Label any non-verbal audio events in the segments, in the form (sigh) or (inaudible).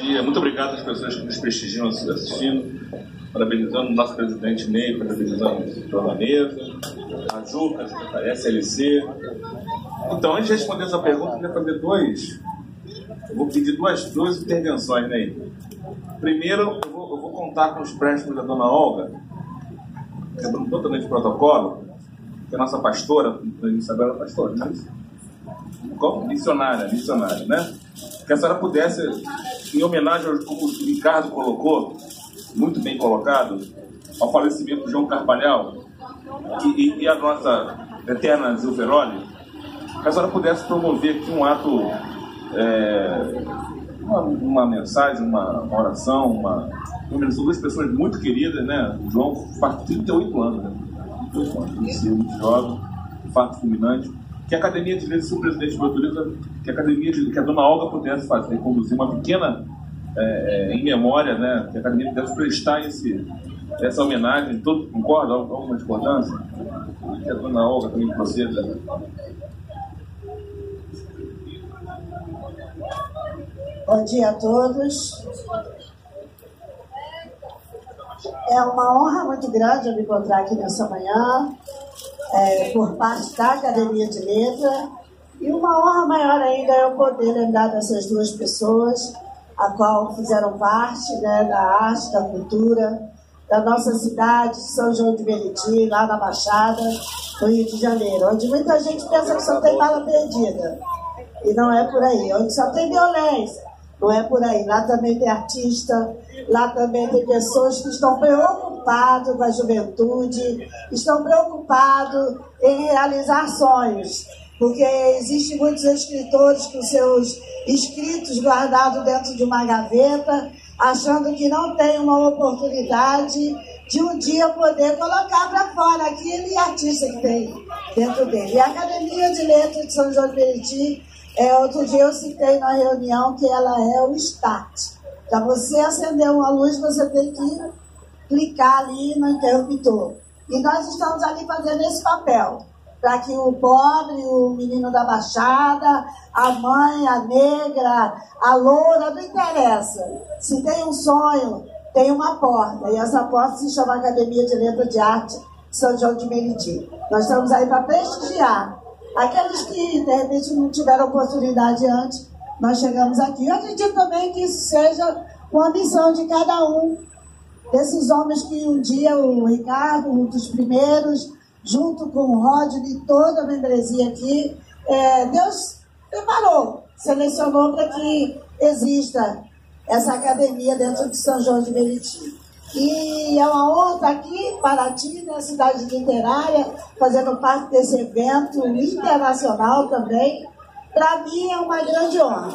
dia. Muito obrigado às pessoas que nos prestigiam assistindo. Parabenizando o nosso presidente Ney, parabenizando o Dona Mesa, a Juca, a SLC. Então, antes de responder essa pergunta, eu queria fazer dois. Eu vou pedir duas, duas intervenções, Ney. Primeiro, eu vou, eu vou contar com os préstimos da Dona Olga, quebrando totalmente o protocolo, que é a nossa pastora, Isabela é pastora, não é isso? Como? Missionária, missionária, né? Que a senhora pudesse, em homenagem ao como o Ricardo colocou, muito bem colocado, ao falecimento de João Carvalhal e, e, a nossa eterna Zilveroli, que a senhora pudesse promover aqui um ato, é, uma, uma, mensagem, uma, oração, uma. São duas pessoas muito queridas, né? O João faz 38 anos, né? 38 anos, muito jovem, fato fulminante que a Academia de Letras, o presidente autoriza, que a Academia de, que a dona Olga pudesse fazer, conduzir uma pequena é, é, em memória, né, que a Academia pudesse prestar esse, essa homenagem, todo concorda? Alguma discordância? Que a dona Olga também proceda. Bom dia a todos. É uma honra muito grande eu me encontrar aqui nessa manhã é, por parte da Academia de Letra. E uma honra maior ainda é eu poder lembrar dessas duas pessoas, a qual fizeram parte né, da arte, da cultura, da nossa cidade, São João de Meriti, lá na Baixada, no Rio de Janeiro, onde muita gente pensa que só tem bala perdida. E não é por aí, onde só tem violência. Não é por aí. Lá também tem artista, lá também tem pessoas que estão preocupados com a juventude, estão preocupados em realizar sonhos. Porque existem muitos escritores com seus escritos guardados dentro de uma gaveta, achando que não tem uma oportunidade de um dia poder colocar para fora aquele artista que tem dentro dele. E a Academia de Letras de São João de Meriti é, outro dia eu citei na reunião que ela é o start. Para você acender uma luz, você tem que clicar ali no interruptor. E nós estamos ali fazendo esse papel. Para que o pobre, o menino da baixada, a mãe, a negra, a loura, não interessa. Se tem um sonho, tem uma porta. E essa porta se chama Academia de Letra de Arte São João de Meriti. Nós estamos aí para prestigiar Aqueles que, de repente, não tiveram oportunidade antes, nós chegamos aqui. Eu acredito também que isso seja uma missão de cada um desses homens que um dia o Ricardo, um dos primeiros, junto com o Rodney e toda a membresia aqui, é, Deus preparou, selecionou para que exista essa academia dentro de São João de Meriti. E é uma honra estar aqui, Paraty, na cidade literária, fazendo parte desse evento internacional também. Para mim é uma grande honra.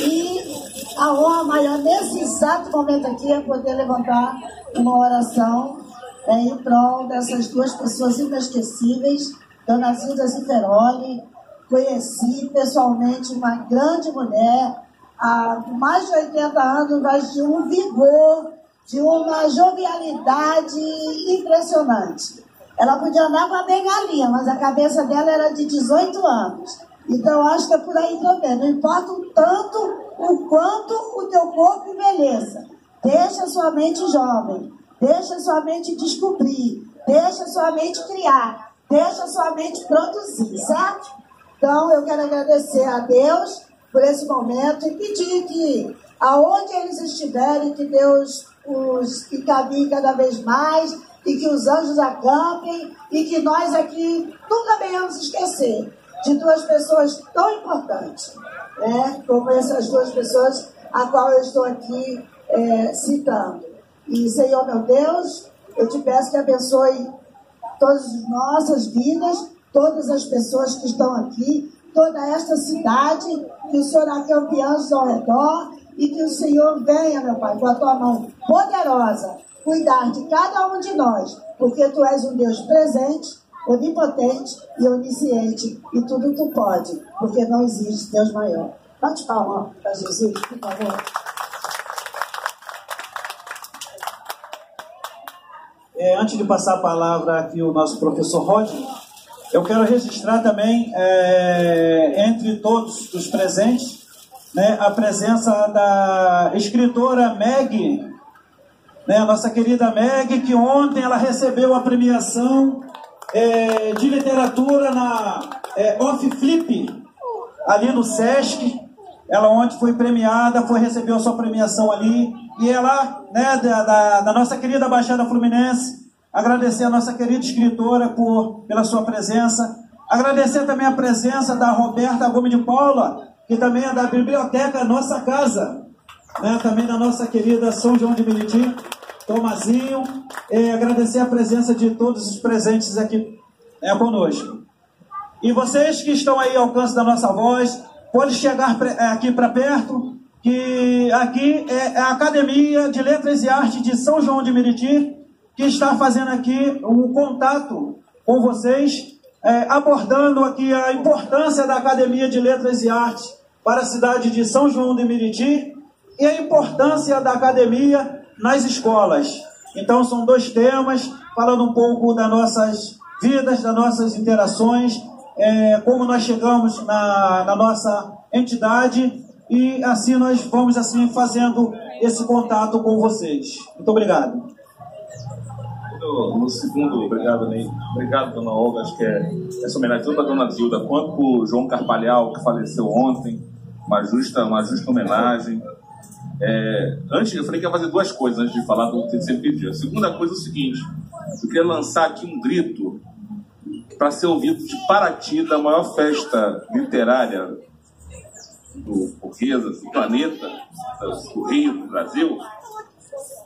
E a honra maior nesse exato momento aqui é poder levantar uma oração é, em prol dessas duas pessoas inesquecíveis, Dona Zilda Ziferoli. Conheci pessoalmente uma grande mulher, há mais de 80 anos, mas de um vigor de uma jovialidade impressionante. Ela podia andar com a bengalinha, mas a cabeça dela era de 18 anos. Então, acho que é por aí também. Não importa o tanto, o quanto o teu corpo envelheça. Deixa sua mente jovem. Deixa sua mente descobrir. Deixa sua mente criar. Deixa sua mente produzir, certo? Então, eu quero agradecer a Deus por esse momento e pedir que, aonde eles estiverem, que Deus os caminhem cada vez mais e que os anjos acampem e que nós aqui nunca venhamos esquecer de duas pessoas tão importantes, né, como essas duas pessoas a qual eu estou aqui é, citando. E, Senhor meu Deus, eu te peço que abençoe todas as nossas vidas, todas as pessoas que estão aqui, toda esta cidade, que o Senhor acampe anjos ao redor e que o Senhor venha, meu Pai, com a tua mão poderosa, cuidar de cada um de nós, porque tu és um Deus presente, onipotente e onisciente, e tudo tu pode, porque não existe Deus maior. Bate palma para Jesus, por favor. É, antes de passar a palavra aqui ao nosso professor Rodney, eu quero registrar também, é, entre todos os presentes, né, a presença da escritora Meg, né, nossa querida Meg, que ontem ela recebeu a premiação é, de literatura na é, Off Flip, ali no Sesc. Ela ontem foi premiada, foi recebeu a sua premiação ali. E ela, né, da, da, da nossa querida Baixada Fluminense, agradecer a nossa querida escritora por, pela sua presença. Agradecer também a presença da Roberta Gomes de Paula, que também é da Biblioteca Nossa Casa, né, também da nossa querida São João de Meriti. Tomazinho, é, agradecer a presença de todos os presentes aqui é, conosco. E vocês que estão aí ao alcance da nossa voz, podem chegar é, aqui para perto, que aqui é a Academia de Letras e Artes de São João de Meriti, que está fazendo aqui um contato com vocês, é, abordando aqui a importância da Academia de Letras e Artes para a cidade de São João de Meriti e a importância da academia nas escolas. Então, são dois temas, falando um pouco das nossas vidas, das nossas interações, é, como nós chegamos na, na nossa entidade e assim nós vamos assim fazendo esse contato com vocês. Muito obrigado. No, segundo, obrigado, Ney. Obrigado, dona Olga. Acho que é essa homenagem tanto a dona Zilda quanto o João Carpalhal, que faleceu ontem. Uma justa, uma justa homenagem. É, antes, eu falei que ia fazer duas coisas antes de falar do terceiro pedido. A segunda coisa é o seguinte: eu queria lançar aqui um grito para ser ouvido de Paraty, da maior festa literária do Portuguesa, do planeta, do Rio, do Brasil,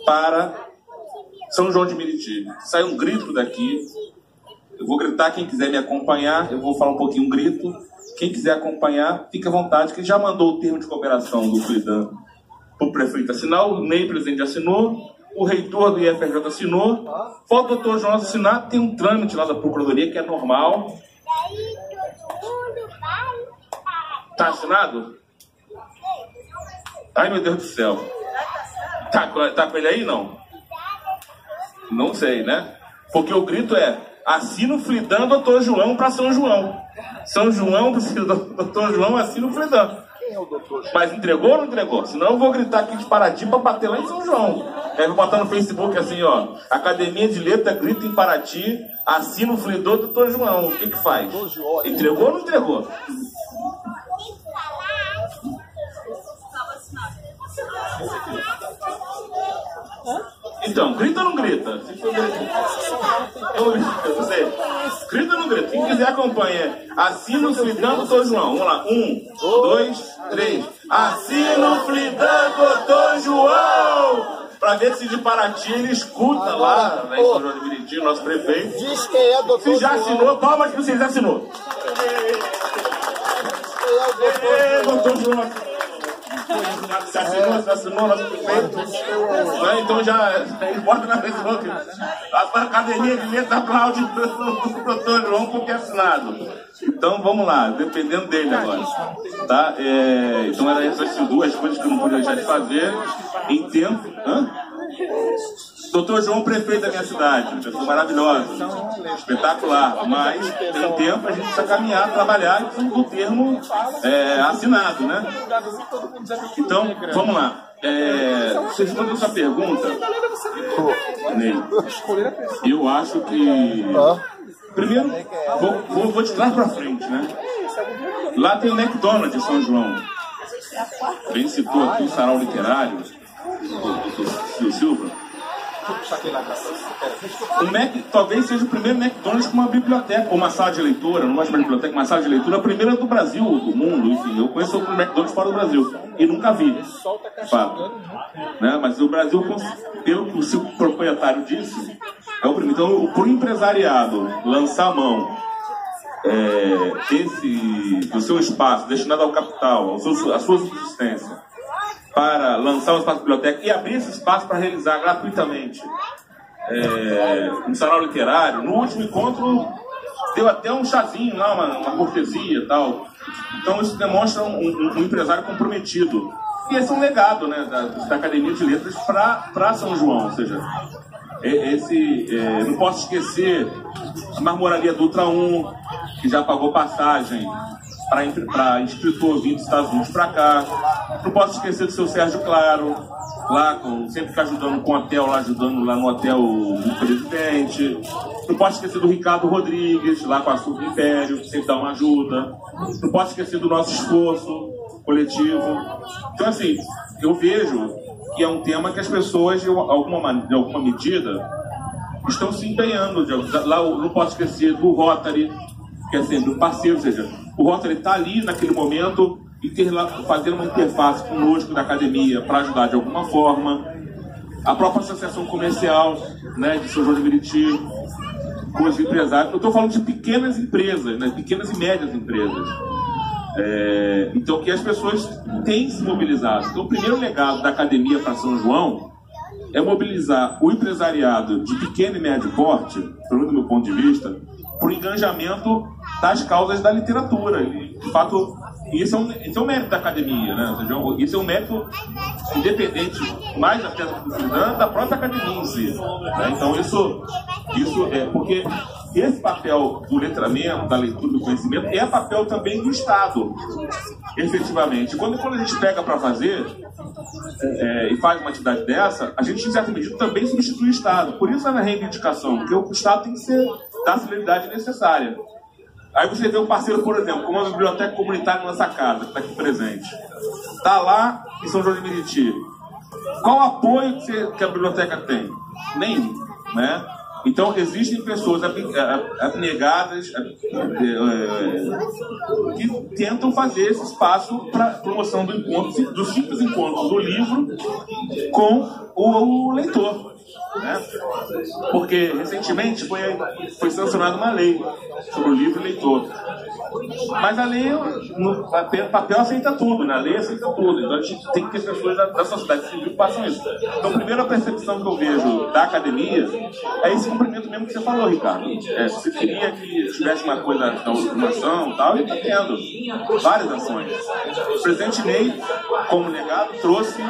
para São João de Meriti. Sai um grito daqui. Eu vou gritar, quem quiser me acompanhar, eu vou falar um pouquinho um grito. Quem quiser acompanhar, fique à vontade, que já mandou o termo de cooperação do Flidan o prefeito assinar, o Ney, presidente, assinou, o reitor do IFRJ assinou, falta o doutor João assinar, tem um trâmite lá da Procuradoria que é normal. Tá assinado? Ai, meu Deus do céu. Tá, tá com ele aí, não? Não sei, né? Porque o grito é, assina o Fridan, doutor João, para São João. São João, doutor João, assina o Fridan é o doutor Mas entregou ou não entregou? Senão eu vou gritar aqui de Paraty para bater lá em São João. Aí vou botar no Facebook assim, ó. Academia de Letra grita em Paraty, assina o do doutor João. O que que faz? Entregou ou não entregou? Então, grita ou não grita? Sei. Grita ou não grita? Quem quiser acompanha. Assina o Flidão Doutor João. Vamos lá. Um, dois, três. Assina o Flidão Doutor João! Pra ver se de Paraty ele escuta lá, né, em São João de Meriti, nosso prefeito. Diz quem é doutor Se já assinou, palmas que você já assinou. Quem é o doutor João? Se assinou, se assinou nosso prefeito. É, então já bota na Facebook. A academia de letra aplaude o doutor João porque é assinado. Então vamos lá, dependendo dele agora. Tá? É, então era essas duas coisas que eu não podia deixar de fazer em tempo. Hã? Doutor João, prefeito da minha cidade, pessoa maravilhosa, espetacular, mas tem tempo a gente precisa caminhar, trabalhar do termo é, assinado, né? Então, vamos lá. É, você respondeu essa pergunta, eu acho que. Primeiro, vou, vou, vou de trás para frente, né? Lá tem o McDonald's de São João. Bem citou aqui o sarau literário, do Silva. O Mac talvez seja o primeiro McDonald's com uma biblioteca, ou uma sala de leitura, não mais uma biblioteca, uma sala de leitura, a primeira do Brasil, do mundo, enfim. Eu conheço o McDonald's fora do Brasil e nunca vi. Fato. Né? Mas o Brasil, pelo que o proprietário disse, é o primeiro. Então, para o empresariado lançar a mão é, esse, do seu espaço destinado ao capital, ao seu, à sua subsistência, para lançar o espaço biblioteca e abrir esse espaço para realizar gratuitamente é, um sarau literário. No último encontro, deu até um chazinho lá, uma, uma cortesia e tal. Então, isso demonstra um, um, um, empresário comprometido. E esse é um legado né, da, da Academia de Letras para São João. Ou seja, esse, é, não posso esquecer a marmoraria Dutra 1, que já pagou passagem para escritor vindo dos Estados Unidos para cá. Não posso esquecer do seu Sérgio Claro, lá com, sempre ajudando com o hotel, lá ajudando lá no hotel do presidente. Não posso esquecer do Ricardo Rodrigues, lá com a Super Império, que sempre dá uma ajuda. Não posso esquecer do nosso esforço coletivo. Então, assim, eu vejo que é um tema que as pessoas, de alguma, de alguma medida, estão se empenhando. Lá não posso esquecer do Rotary, que é sempre um parceiro, ou seja, o Rotary está ali naquele momento fazendo uma interface conosco da academia para ajudar de alguma forma. A própria associação comercial né, de São João de Meriti, com os empresários. Eu estou falando de pequenas empresas, né, pequenas e médias empresas. É, então, que as pessoas têm se mobilizado. Então, o primeiro legado da academia para São João é mobilizar o empresariado de pequeno e médio porte, pelo meu ponto de vista, para o engajamento das causas da literatura. E, de fato, isso é, um, isso é um mérito da academia, né? Seja, isso é um mérito independente, mais até da própria academia em si. Né? Então, isso, isso é porque esse papel do letramento, da leitura do conhecimento, é papel também do Estado, efetivamente. Quando, quando a gente pega para fazer é, e faz uma atividade dessa, a gente, em certa medida, também substitui o Estado. Por isso é na reivindicação, porque o Estado tem que ser da celeridade necessária. Aí você vê um parceiro, por exemplo, como a biblioteca comunitária nessa casa, que está aqui presente. Está lá em São João de Meriti. Qual apoio que, a biblioteca tem? Nenhum. Né? Então, existem pessoas abnegadas que tentam fazer esse espaço para promoção do encontro, do simples encontro do livro com o leitor. Né? Porque recentemente foi, foi sancionada uma lei sobre o livro leitor. Mas a lei, no papel, papel aceita tudo, né? a lei aceita tudo. Então a gente tem que ter pessoas da, da sociedade civil façam isso. Então a primeira percepção que eu vejo da academia é esse cumprimento mesmo que você falou, Ricardo. É, você queria que tivesse uma coisa da automação e tal, e está tendo várias ações. O presidente Ney, como negado, trouxe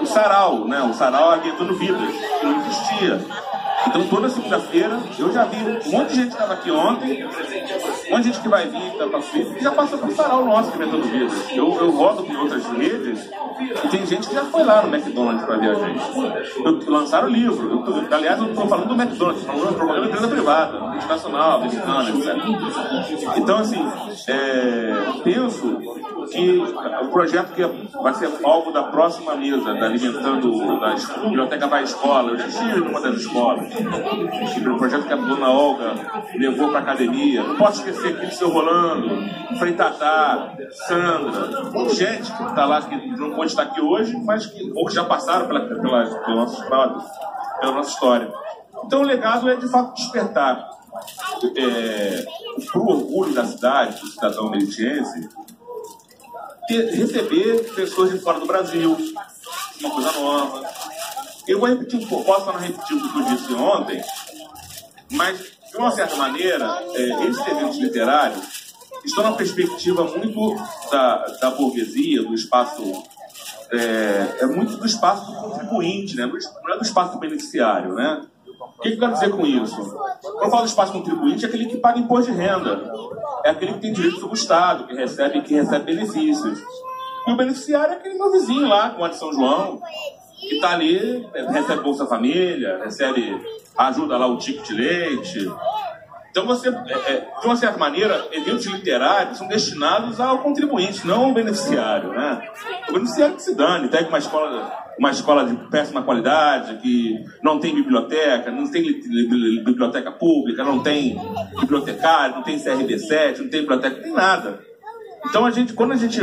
o sarau, né? o sarau Aguentando Vidas, que não existia. Então toda segunda-feira eu já vi um monte de gente que estava aqui ontem, um monte de gente que vai vir, que, tá que já passou por sarau nosso que Inventando Vidas. Eu, eu rodo com outras redes e tem gente que já foi lá no McDonald's para ver a gente. Eu, lançaram o livro. Eu aliás, eu estou falando do McDonald's, estou falando de empresa privada, internacional, americana, etc. Então, assim, é, penso que o projeto que vai ser alvo da próxima mesa, da Alimentando, da Biblioteca Vai Escola, eu já estive numa das escolas, o projeto que a dona Olga levou para a academia. Não posso esquecer aqui do seu Rolando, Frei Tatá, Sandra, gente que está lá, que não pode estar aqui hoje, mas que ou já passaram pela, pela, pela, nossa, pela nossa história. Então o legado é de fato despertar é, para o orgulho da cidade, do cidadão meritiense, receber pessoas de fora do Brasil, uma coisa nova. Eu vou repetir um pouco, posso não repetir o que eu disse ontem, mas, de uma certa maneira, é, esses eventos literários estão na perspectiva muito da, da burguesia, do espaço. É, é, muito do espaço do contribuinte, né? não é do espaço do beneficiário. Né? O que, que eu quero dizer com isso? Quando eu falo do espaço contribuinte, é aquele que paga imposto de renda, é aquele que tem direito sobre o Estado, que recebe, que recebe benefícios. E o beneficiário é aquele meu vizinho lá, com a de São João, que está ali, recebe Bolsa Família, recebe ajuda lá o ticket de leite. Então você, é, é, de uma certa maneira, eventos literários são destinados ao contribuinte, não ao beneficiário, né? O beneficiário que se dane, pega uma escola, uma escola de péssima qualidade, que não tem biblioteca, não tem biblioteca pública, não tem bibliotecário, não tem CRB7, não tem biblioteca, não tem nada. Então a gente, quando a gente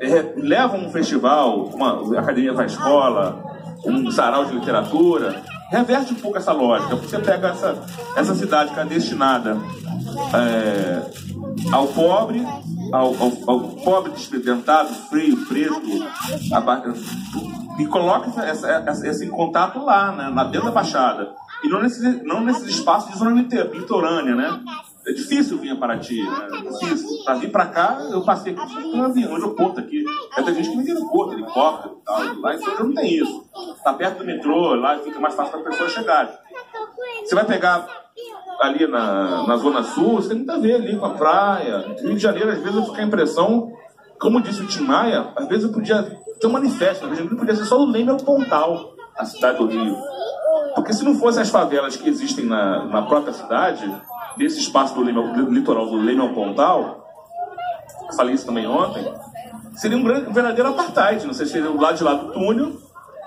é, leva um festival, uma academia para a escola, um sarau de literatura, reverte um pouco essa lógica. Você pega essa, essa cidade que é destinada é, ao pobre, ao, ao, ao, pobre despresidentado, frio, preto, e coloca essa, essa, esse contato lá, né, na dentro da Baixada. E não nesses, não nesses espaços de zona litorânea, né? É difícil vir a Paraty, né? É difícil. Para vir para cá, eu passei aqui no avião, aeroporto aqui. É tem gente que vem de aeroporto, helicóptero e tal. Lá em São não tem isso. Está perto do metrô, lá fica mais fácil para a pessoa chegar. Você vai pegar ali na, na Zona Sul, isso tem muito a ver ali com a praia. Rio de Janeiro, às vezes, eu fico a impressão, como disse o Tim Maia, às vezes eu podia ter um manifesto, às vezes podia ser só o Leme ao Pontal, a cidade do Rio. Porque se não fossem as favelas que existem na, na própria cidade, desse espaço do, do litoral do Leme ao Pontal, falei isso também ontem, seria um, grande, verdadeiro apartheid. Não sei se seria o lado de lá do túnel,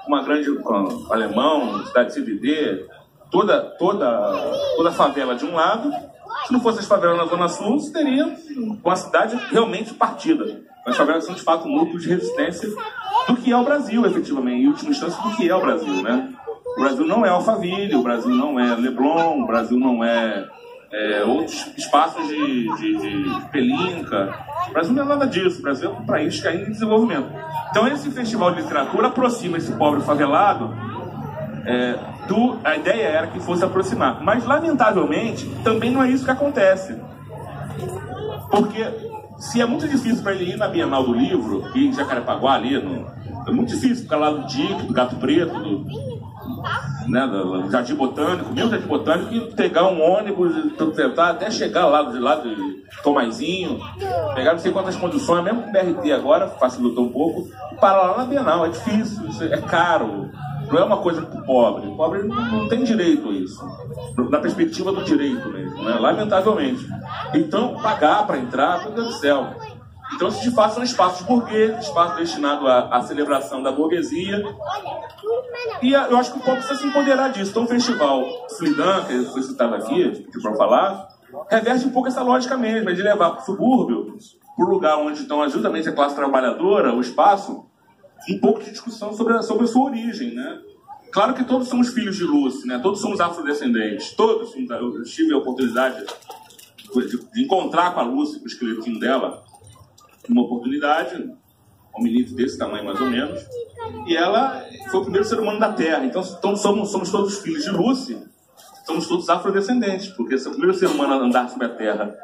uma grande um, alemão, cidade de CBD, toda, toda, toda a favela de um lado. Se não fosse as favelas na Zona Sul, teria uma cidade realmente partida. As favelas são, de fato, um núcleo de resistência do que é o Brasil, efetivamente, em última instância, do que é o Brasil, né? O Brasil não é Alphaville, o Brasil não é Leblon, o Brasil não é, é outros espaços de, de, de, pelinca. O Brasil não é nada disso, o Brasil é um país que ainda em desenvolvimento. Então esse festival de literatura aproxima esse pobre favelado é, do, a ideia era que fosse aproximar. Mas, lamentavelmente, também não é isso que acontece. Porque se é muito difícil para ele ir na Bienal do Livro, e em Jacarepaguá ali, no, é muito difícil ficar lá do Dick, do Gato Preto, do, né, do Jardim Botânico, mesmo Jardim Botânico, e pegar um ônibus, tentar até chegar lá de lá de Tomazinho, pegar não sei quantas condições, mesmo com o BRT agora, facilitou um pouco, e parar lá na Bienal, é difícil, é caro, não é uma coisa para o pobre. O pobre não, tem direito a isso. Na perspectiva do direito mesmo, né? lamentavelmente. Então, pagar para entrar, meu Deus do céu. Então, de fato são espaços burgueses, espaços destinados à, à, celebração da burguesia. E a, eu acho que o povo precisa se empoderar disso. Então, o festival Slidan, que foi citado aqui, para falar, reverte um pouco essa lógica mesmo, é de levar para o subúrbio, para o lugar onde estão justamente a classe trabalhadora, o espaço, um pouco de discussão sobre a, sobre a sua origem, né? Claro que todos somos filhos de Lucy, né? Todos somos afrodescendentes. Todos. Eu tive a oportunidade de, de encontrar com a Lucy, com o esqueletinho dela, uma oportunidade, um menino desse tamanho mais ou menos, e ela foi o primeiro ser humano da Terra. Então, então somos, somos todos filhos de Lucy, somos todos afrodescendentes, porque se o primeiro ser humano a andar sobre a Terra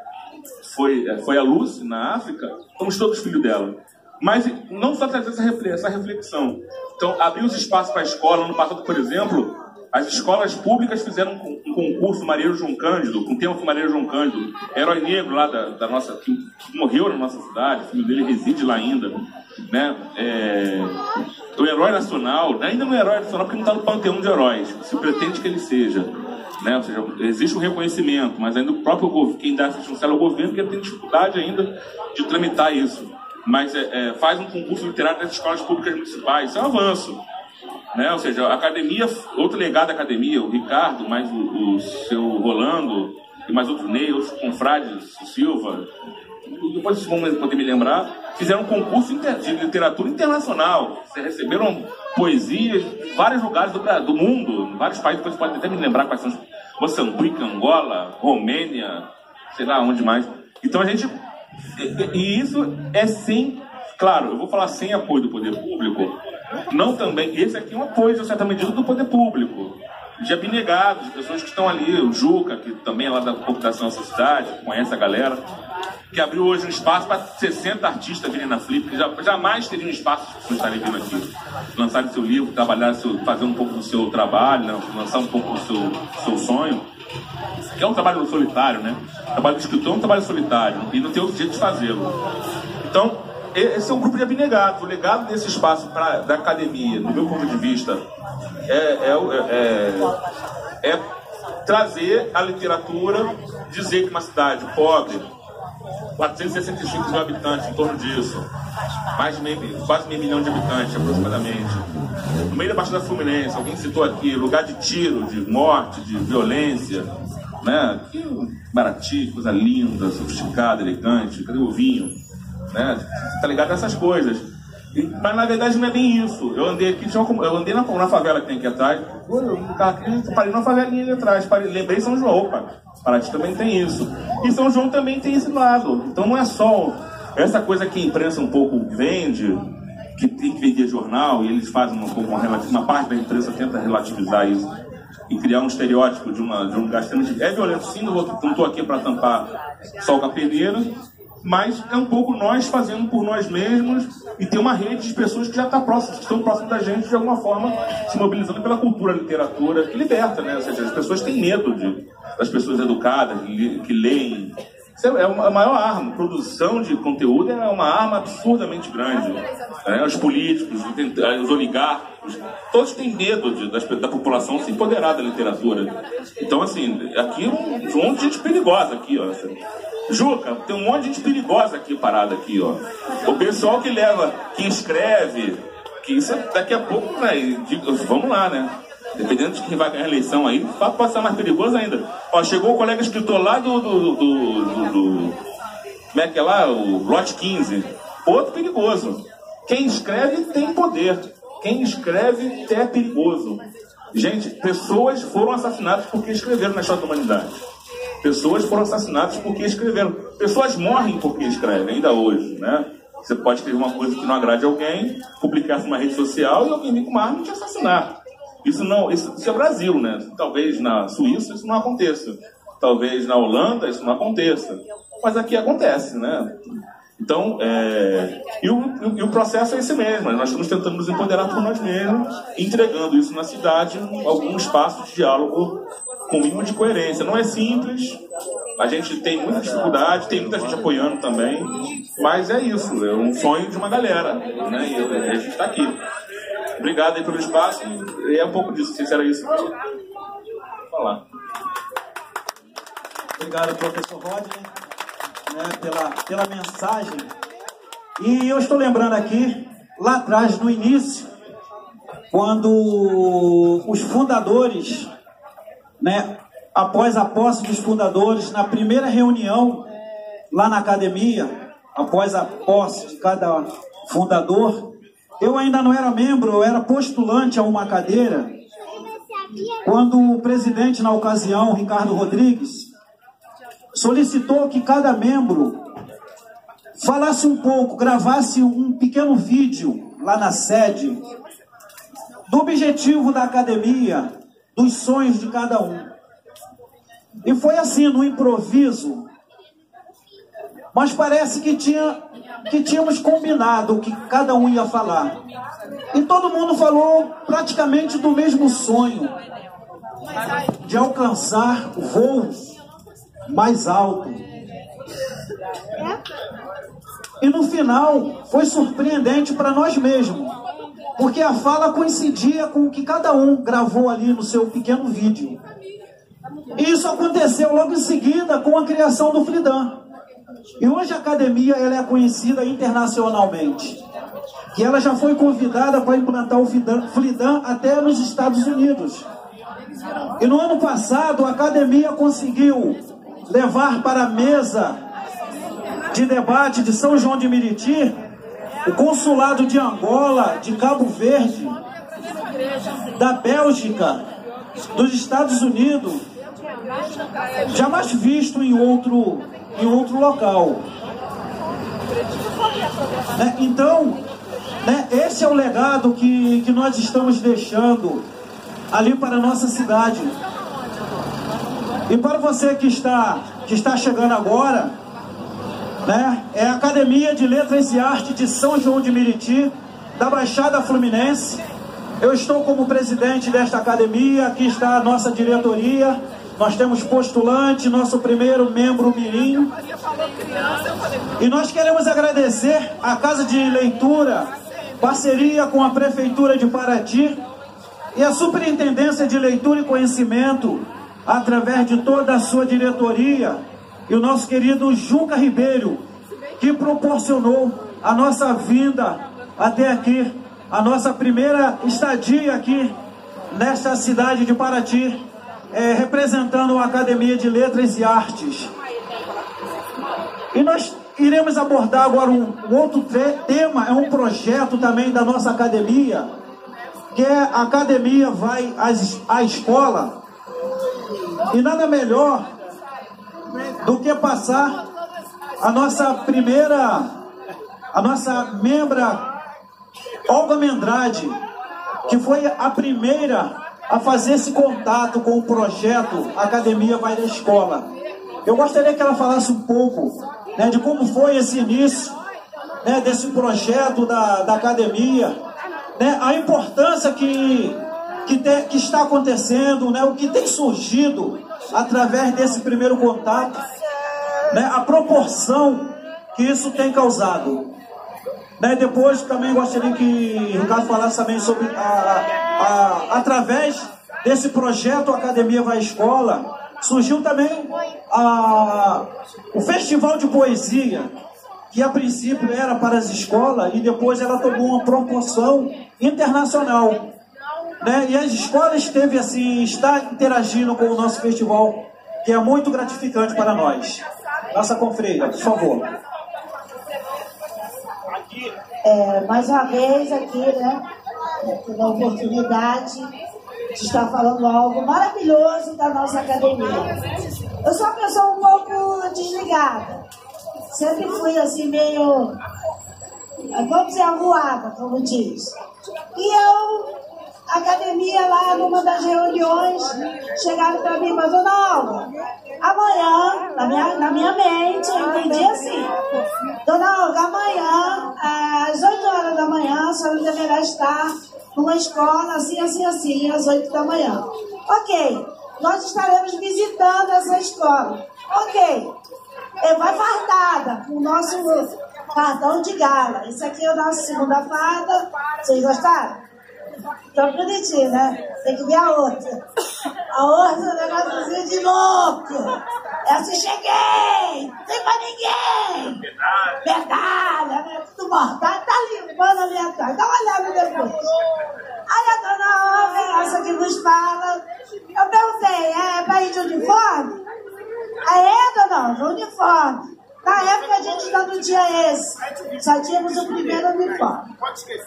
foi, foi a Lucy, na África, somos todos filhos dela. Mas não só trazer essa reflexão. Então, abrir os espaços para a escola. No passado, por exemplo, as escolas públicas fizeram um concurso Maria João Cândido, com o tema Maria João Cândido, herói negro lá da, da nossa, que, que, morreu na nossa cidade, o filho dele reside lá ainda. Né? É, o herói nacional, ainda não é herói nacional porque não está no panteão de heróis, se pretende que ele seja. Né? Ou seja, existe um reconhecimento, mas ainda o próprio quem dá essa função é o governo, porque tem dificuldade ainda de tramitar isso mas é, é, faz um concurso literário nas escolas públicas municipais. Isso é um avanço. Né? Ou seja, a academia, outro legado da academia, o Ricardo, mais o, o seu Rolando, e mais outro Ney, outros confrades, o Silva, depois vocês vão poder me lembrar, fizeram um concurso de literatura internacional. Vocês receberam poesias de vários lugares do, do mundo, vários países, depois podem até me lembrar quais são Moçambique, Angola, Romênia, sei lá onde mais. Então a gente e, isso é sem, claro, eu vou falar sem apoio do poder público, não também, esse aqui é um apoio, de certa medida, do poder público, de abnegados, de pessoas que estão ali, o Juca, que também é lá da Computação da Sociedade, conhece a galera, que abriu hoje um espaço para 60 artistas virem na Flip, que já, jamais teriam espaço para estarem vindo aqui, lançarem seu livro, trabalhar, seu, fazer um pouco do seu trabalho, né? lançar um pouco do seu, seu sonho que é um trabalho solitário, né? O trabalho do escritor é um trabalho solitário e não tem outro jeito de fazê-lo. Então, esse é um grupo de abnegados. O legado desse espaço pra, da academia, do meu ponto de vista, é, é, é, é trazer a literatura, dizer que uma cidade pobre, 465 mil habitantes, em torno disso, mais de meio, quase meio milhão de habitantes aproximadamente, no meio da Baixada Fluminense, alguém citou aqui, lugar de tiro, de morte, de violência, né? Que baratinho, coisa linda, sofisticada, elegante, cadê o vinho? Né? Tá ligado nessas coisas. E, mas na verdade não é bem isso. Eu andei aqui, eu andei na, na favela que tem aqui atrás. Eu parei na favelinha ali atrás. Parei, lembrei São João, cara. Paraty também tem isso. E São João também tem esse lado. Então não é só essa coisa que a imprensa um pouco vende, que tem que vender jornal, e eles fazem um uma, uma parte da imprensa tenta relativizar isso e criar um estereótipo de, uma, de um lugar extremamente. É violento sim, não estou aqui para tampar só o capeneiro, mas é um pouco nós fazendo por nós mesmos e tem uma rede de pessoas que já está próximo, que estão próximas da gente de alguma forma, se mobilizando pela cultura, literatura, que liberta, né? Ou seja, as pessoas têm medo de, das pessoas educadas, que leem. É, é a maior arma. Produção de conteúdo é uma arma absurdamente grande. Né? Os políticos, os oligarcos, todos têm medo de, da, da, população se empoderar da literatura. Então, assim, aqui um, um monte de gente perigosa aqui, ó. Juca, tem um monte de gente perigosa aqui parada aqui, ó. O pessoal que leva, que escreve, que isso é daqui a pouco, né? Vamos lá, né? Dependendo de quem vai ganhar a eleição aí, pode ser mais perigoso ainda. Ó, chegou o colega escritor lá do, do, do, do, do Como é que é lá? O Lote 15. Outro perigoso. Quem escreve tem poder. Quem escreve é perigoso. Gente, pessoas foram assassinadas porque escreveram na história da humanidade. Pessoas foram assassinadas porque escreveram. Pessoas morrem porque escrevem, ainda hoje, né? Você pode escrever uma coisa que não agrade alguém, publicar numa rede social e alguém vir com uma arma e te assassinar. Isso não, isso, isso é Brasil, né? Talvez na Suíça isso não aconteça. Talvez na Holanda isso não aconteça. Mas aqui acontece, né? Então, é, e, o, e o processo é esse mesmo. Nós estamos tentando nos empoderar por nós mesmos, entregando isso na cidade, algum espaço de diálogo com mínimo de coerência. Não é simples, a gente tem muita dificuldade, tem muita gente apoiando também, mas é isso, é um sonho de uma galera, né? E a gente está aqui. Obrigado aí pelo espaço, e é um pouco disso, era isso falar. Obrigado, professor Rodney, né, pela, pela mensagem. E eu estou lembrando aqui, lá atrás, no início, quando os fundadores né, após a posse dos fundadores, na primeira reunião lá na academia, após a posse de cada fundador, eu ainda não era membro, eu era postulante a uma cadeira. Quando o presidente, na ocasião, Ricardo Rodrigues, solicitou que cada membro falasse um pouco, gravasse um pequeno vídeo lá na sede do objetivo da academia, dos sonhos de cada um. E foi assim, no improviso. Mas parece que, tinha, que tínhamos combinado o que cada um ia falar. E todo mundo falou praticamente do mesmo sonho de alcançar voos mais altos. E no final foi surpreendente para nós mesmos porque a fala coincidia com o que cada um gravou ali no seu pequeno vídeo. E isso aconteceu logo em seguida com a criação do Flidan. E hoje a academia ela é conhecida internacionalmente. Que ela já foi convidada para implantar o Flidan até nos Estados Unidos. E no ano passado a academia conseguiu levar para a mesa de debate de São João de Meriti o consulado de Angola, de Cabo Verde, da Bélgica, dos Estados Unidos, jamais visto em outro, em outro local. Né? Então, né, esse é o legado que, que nós estamos deixando ali para a nossa cidade. E para você que está, que está chegando agora, né? É a Academia de Letras e Arte de São João de Meriti, da Baixada Fluminense. Eu estou como presidente desta academia, aqui está a nossa diretoria, nós temos postulante, nosso primeiro membro Mirim. E nós queremos agradecer à Casa de Leitura, parceria com a Prefeitura de Paraty e a Superintendência de Leitura e Conhecimento, através de toda a sua diretoria, e o nosso querido Juca Ribeiro, que proporcionou a nossa vinda até aqui, a nossa primeira estadia aqui nesta cidade de Paraty, é, representando a Academia de Letras e Artes. E nós iremos abordar agora um, um outro tema, é um projeto também da nossa academia, que é a academia vai à escola. E nada melhor do que passar a nossa primeira, a nossa membra Olga Mendrade, que foi a primeira a fazer esse contato com o projeto Academia Vai da Escola. Eu gostaria que ela falasse um pouco né, de como foi esse início né, desse projeto da, da academia, né, a importância que, que, te, que está acontecendo, né, o que tem surgido através desse primeiro contato, né, a proporção que isso tem causado. Né, depois também gostaria que o Ricardo falasse também sobre a, a, através desse projeto Academia Vai Escola, surgiu também a, o Festival de Poesia, que a princípio era para as escolas e depois ela tomou uma proporção internacional. Né? E as escolas teve assim, está interagindo com o nosso festival, que é muito gratificante para nós. Nossa confreira, por favor. É, mais uma vez aqui, né? Tendo a oportunidade de estar falando algo maravilhoso da nossa academia. Eu sou uma pessoa um pouco desligada. Sempre fui assim, meio. Vamos dizer, avoada, como diz. E eu, academia lá, numa das reuniões, chegaram para mim, mas dona Olga, amanhã, na minha, na minha mente, eu entendi assim. Dona Olga, amanhã, às 8 horas da manhã, a senhora deverá estar numa escola assim, assim, assim, às 8 da manhã. Ok, nós estaremos visitando essa escola. Ok, é, vai fardada com o nosso cartão de gala. Isso aqui é a nossa segunda farda. Vocês gostaram? Tão bonitinho, né? Tem que ver a outra. A outra é um negócio de louco. É assim, cheguei! Não tem pra ninguém! Medalha, né? Tudo mortal. Tá limpando ali atrás. Dá uma olhada depois. Aí a dona Olga, essa que nos fala. Eu perguntei, é pra ir de uniforme? Aí, dona Olga, uniforme. Na época a gente ainda não tinha esse. Só tínhamos o primeiro uniforme.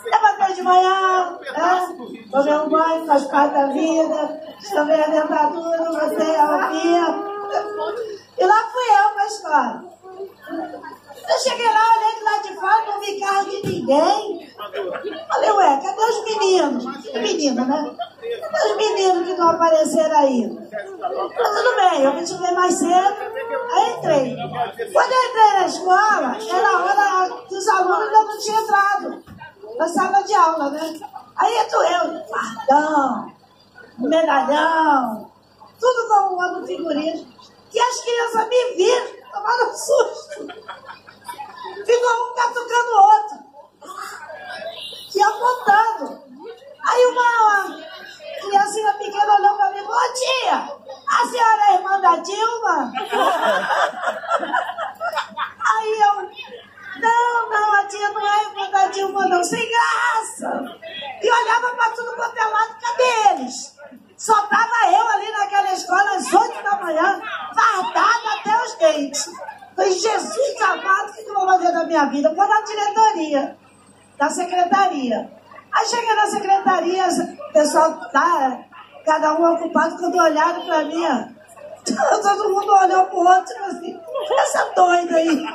Levantei de manhã, né? tomei um banho, faz parte da vida, tomei a dentadura, botei a roupinha. E lá fui eu para a escola. Eu cheguei lá, olhei lá de fora, não vi carro de ninguém. Falei, ué, cadê os meninos? Que menino, né? Cadê os meninos que não apareceram ainda? Mas tudo bem, eu me tirei mais cedo, aí entrei. Quando eu entrei na escola, era hora que os alunos ainda não tinham entrado na sala de aula, né? Aí entro eu, fardão, medalhão, tudo com um ano figurino. E as crianças me viram, tomaram susto. Ficou um catucando o outro. E apontando. Aí uma criancinha pequena olhou para mim, bom tia, a senhora é irmã da Dilma? (laughs) Aí eu, não, não, a tia não é irmã da Dilma não, sem graça. E olhava para tudo quanto é lado, cadê eles? Só tava eu ali naquela escola às oito da manhã, fardada até os dentes. Falei, Jesus amado, o que eu vou fazer da minha vida? Vou na diretoria, da secretaria. Aí cheguei na secretaria, o pessoal tá, cada um ocupado, quando olharam para mim, (laughs) todo mundo olhou pro outro, assim, essa doida aí.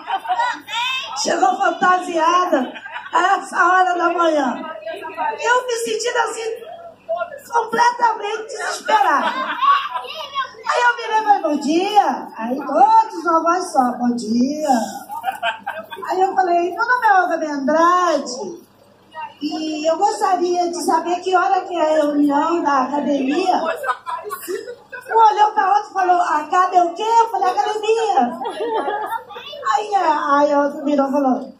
Chegou fantasiada a essa hora da manhã. Eu me sentindo assim, completamente desesperada. Aí eu me lembro, bom dia. Aí todos uma voz só, bom dia. Aí eu falei, meu nome é Olga de Andrade. E eu gostaria de saber que hora que é a reunião da academia. Um olhou para outro e falou, a cadê o quê? Eu falei, academia. Aí, aí o outro virou e falou,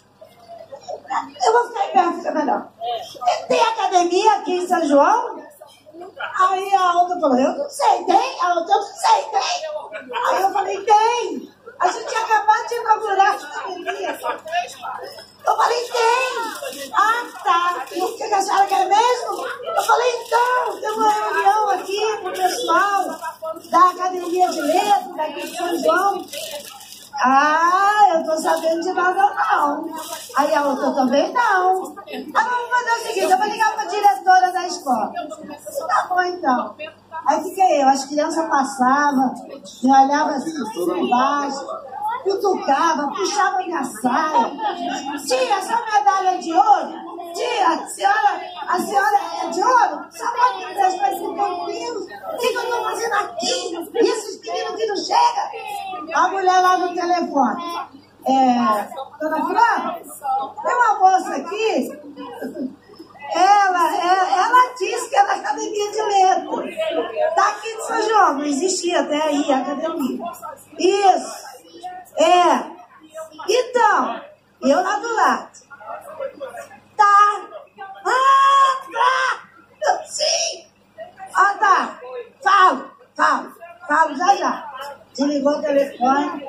eu vou ficar em pé, fica melhor. Tem academia aqui em São João? Aí a outra falou, eu não sei, tem? A outra, eu não sei, tem? Aí eu falei, tem. A gente tinha acabado de inaugurar a academia. Eu falei, tem. Ah, tá. O que a senhora quer mesmo? Eu falei, então, tem uma reunião aqui com o pessoal da Academia de Letras, daqui de São João. Ah, eu tô sabendo de nada não. Aí a outra também não. Ah, vamos fazer o seguinte, eu vou ligar para a diretora da escola. Tá bom então. Aí fiquei eu, as crianças passavam, me olhavam assim por baixo, cutucava, puxava minha saia. Tia, essa medalha é de ouro? Tia, a senhora, a senhora é de ouro? Só pode me dar para esse tranquilo. O que, eu estou fazendo aqui? E esses meninos que não chegam? A mulher lá no telefone. É, dona Fran, tem uma moça aqui, ela, ela, ela disse que é da Academia de Letras. Está aqui de São João, não existia até aí a academia. Isso, é. Então, eu lá do lado. Tá. Ah, tá. Sim. Ah, tá. Falo, falo, falo já já. Desligou o telefone.